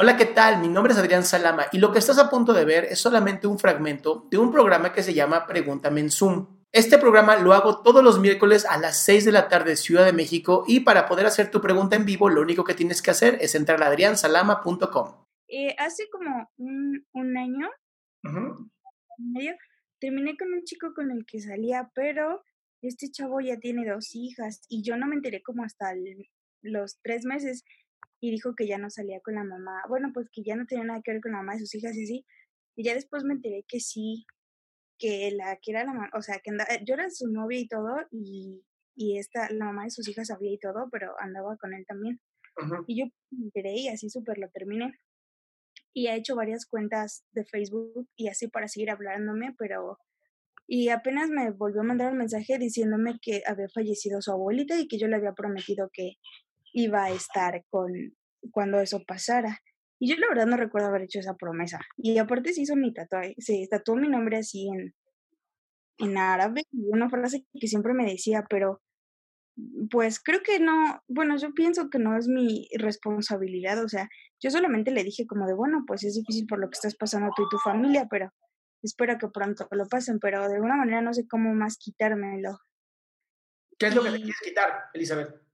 Hola, ¿qué tal? Mi nombre es Adrián Salama y lo que estás a punto de ver es solamente un fragmento de un programa que se llama Pregúntame en Zoom. Este programa lo hago todos los miércoles a las 6 de la tarde Ciudad de México y para poder hacer tu pregunta en vivo lo único que tienes que hacer es entrar a adriansalama.com. Eh, hace como un, un año, Ujú. medio, terminé con un chico con el que salía, pero este chavo ya tiene dos hijas y yo no me enteré como hasta el- los tres meses y dijo que ya no salía con la mamá. Bueno, pues que ya no tenía nada que ver con la mamá de sus hijas y así. Y ya después me enteré que sí, que la que era la mamá, o sea, que anda- yo era su novia y todo y, y esta, la mamá de sus hijas sabía y todo, pero andaba con él también. Y yo me enteré y así súper lo terminé. Y ha hecho varias cuentas de Facebook y así para seguir hablándome, pero... Y apenas me volvió a mandar un mensaje diciéndome que había fallecido su abuelita y que yo le había prometido que iba a estar con cuando eso pasara. Y yo la verdad no recuerdo haber hecho esa promesa. Y aparte se hizo mi tatuaje, se tatuó mi nombre así en, en árabe y una frase que siempre me decía, pero pues creo que no, bueno, yo pienso que no es mi responsabilidad, o sea, yo solamente le dije como de, bueno, pues es difícil por lo que estás pasando tú y tu familia, pero espero que pronto lo pasen, pero de alguna manera no sé cómo más quitármelo. ¿Qué es lo que te quieres quitar, Elizabeth?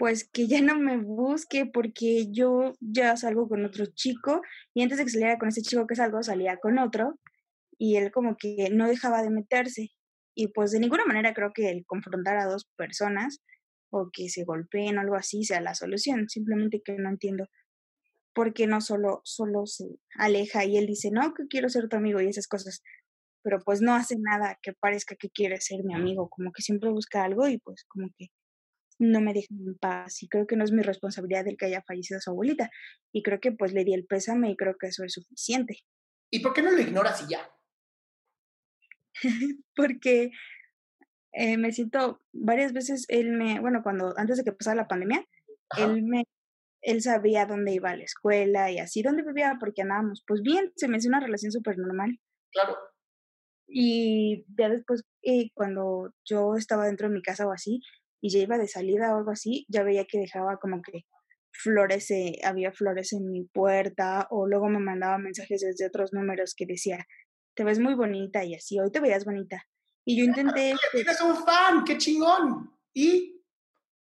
Pues que ya no me busque porque yo ya salgo con otro chico y antes de que saliera con ese chico que salgo salía con otro y él como que no dejaba de meterse y pues de ninguna manera creo que el confrontar a dos personas o que se golpeen o algo así sea la solución, simplemente que no entiendo por qué no solo solo se aleja y él dice, "No, que quiero ser tu amigo" y esas cosas, pero pues no hace nada que parezca que quiere ser mi amigo, como que siempre busca algo y pues como que no me dejan en paz y creo que no es mi responsabilidad el que haya fallecido su abuelita y creo que pues le di el pésame y creo que eso es suficiente ¿Y por qué no lo ignoras y ya? porque eh, me siento varias veces él me bueno cuando antes de que pasara la pandemia Ajá. él me él sabía dónde iba a la escuela y así dónde vivía porque andábamos pues bien se me hizo una relación súper normal Claro. Y ya después, eh, cuando yo estaba dentro de mi casa o así, y ya iba de salida o algo así, ya veía que dejaba como que flores, eh, había flores en mi puerta, o luego me mandaba mensajes desde otros números que decía, te ves muy bonita y así, hoy te veías bonita. Y yo intenté, pues, tienes un fan, qué chingón. ¿Y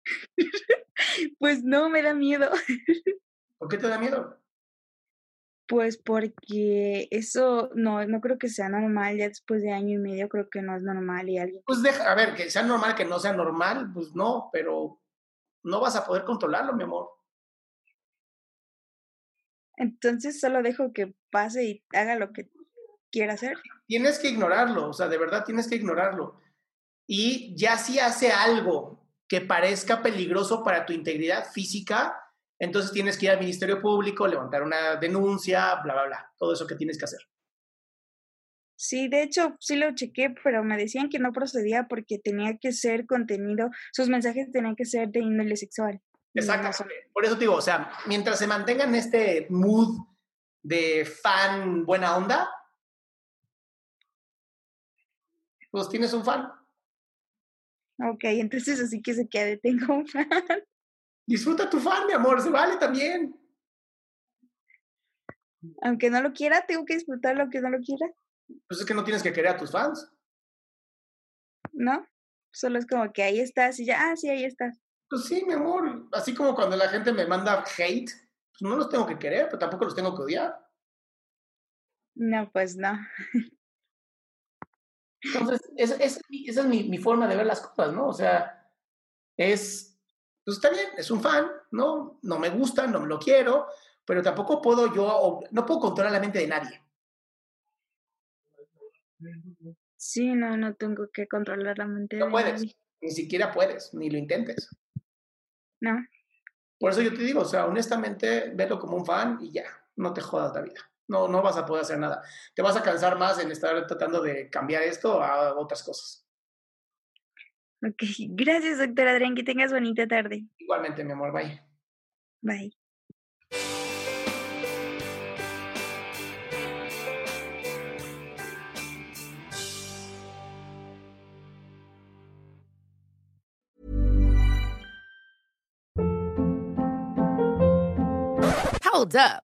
pues no, me da miedo, por qué te da miedo? Pues porque eso no, no creo que sea normal, ya después de año y medio creo que no es normal y alguien Pues deja, a ver, que sea normal, que no sea normal, pues no, pero no vas a poder controlarlo, mi amor. Entonces solo dejo que pase y haga lo que quiera hacer. Tienes que ignorarlo, o sea, de verdad tienes que ignorarlo. Y ya si hace algo que parezca peligroso para tu integridad física, entonces tienes que ir al Ministerio Público, levantar una denuncia, bla, bla, bla, todo eso que tienes que hacer. Sí, de hecho, sí lo chequé, pero me decían que no procedía porque tenía que ser contenido, sus mensajes tenían que ser de índole sexual. Exactamente. Por eso te digo, o sea, mientras se mantengan este mood de fan buena onda, pues tienes un fan. Ok, entonces así que se quede, tengo un fan. Disfruta tu fan, mi amor, se vale también. Aunque no lo quiera, tengo que disfrutar lo que no lo quiera. Pues es que no tienes que querer a tus fans. ¿No? Solo es como que ahí estás y ya, ah, sí, ahí estás. Pues sí, mi amor. Así como cuando la gente me manda hate, pues no los tengo que querer, pero tampoco los tengo que odiar. No, pues no. Entonces, esa, esa es, mi, mi, forma de ver las cosas, ¿no? O sea, es, pues está bien, es un fan, ¿no? No me gusta, no me lo quiero, pero tampoco puedo yo, no puedo controlar la mente de nadie. Sí, no, no tengo que controlar la mente no puedes, ni siquiera puedes, ni lo intentes. No. Por eso yo te digo, o sea, honestamente, velo como un fan y ya, no te jodas la vida. No, no vas a poder hacer nada. Te vas a cansar más en estar tratando de cambiar esto a otras cosas. Ok, gracias, doctor Adrián, que tengas bonita tarde. Igualmente, mi amor, bye. Bye. Hold up.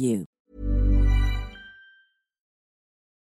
you.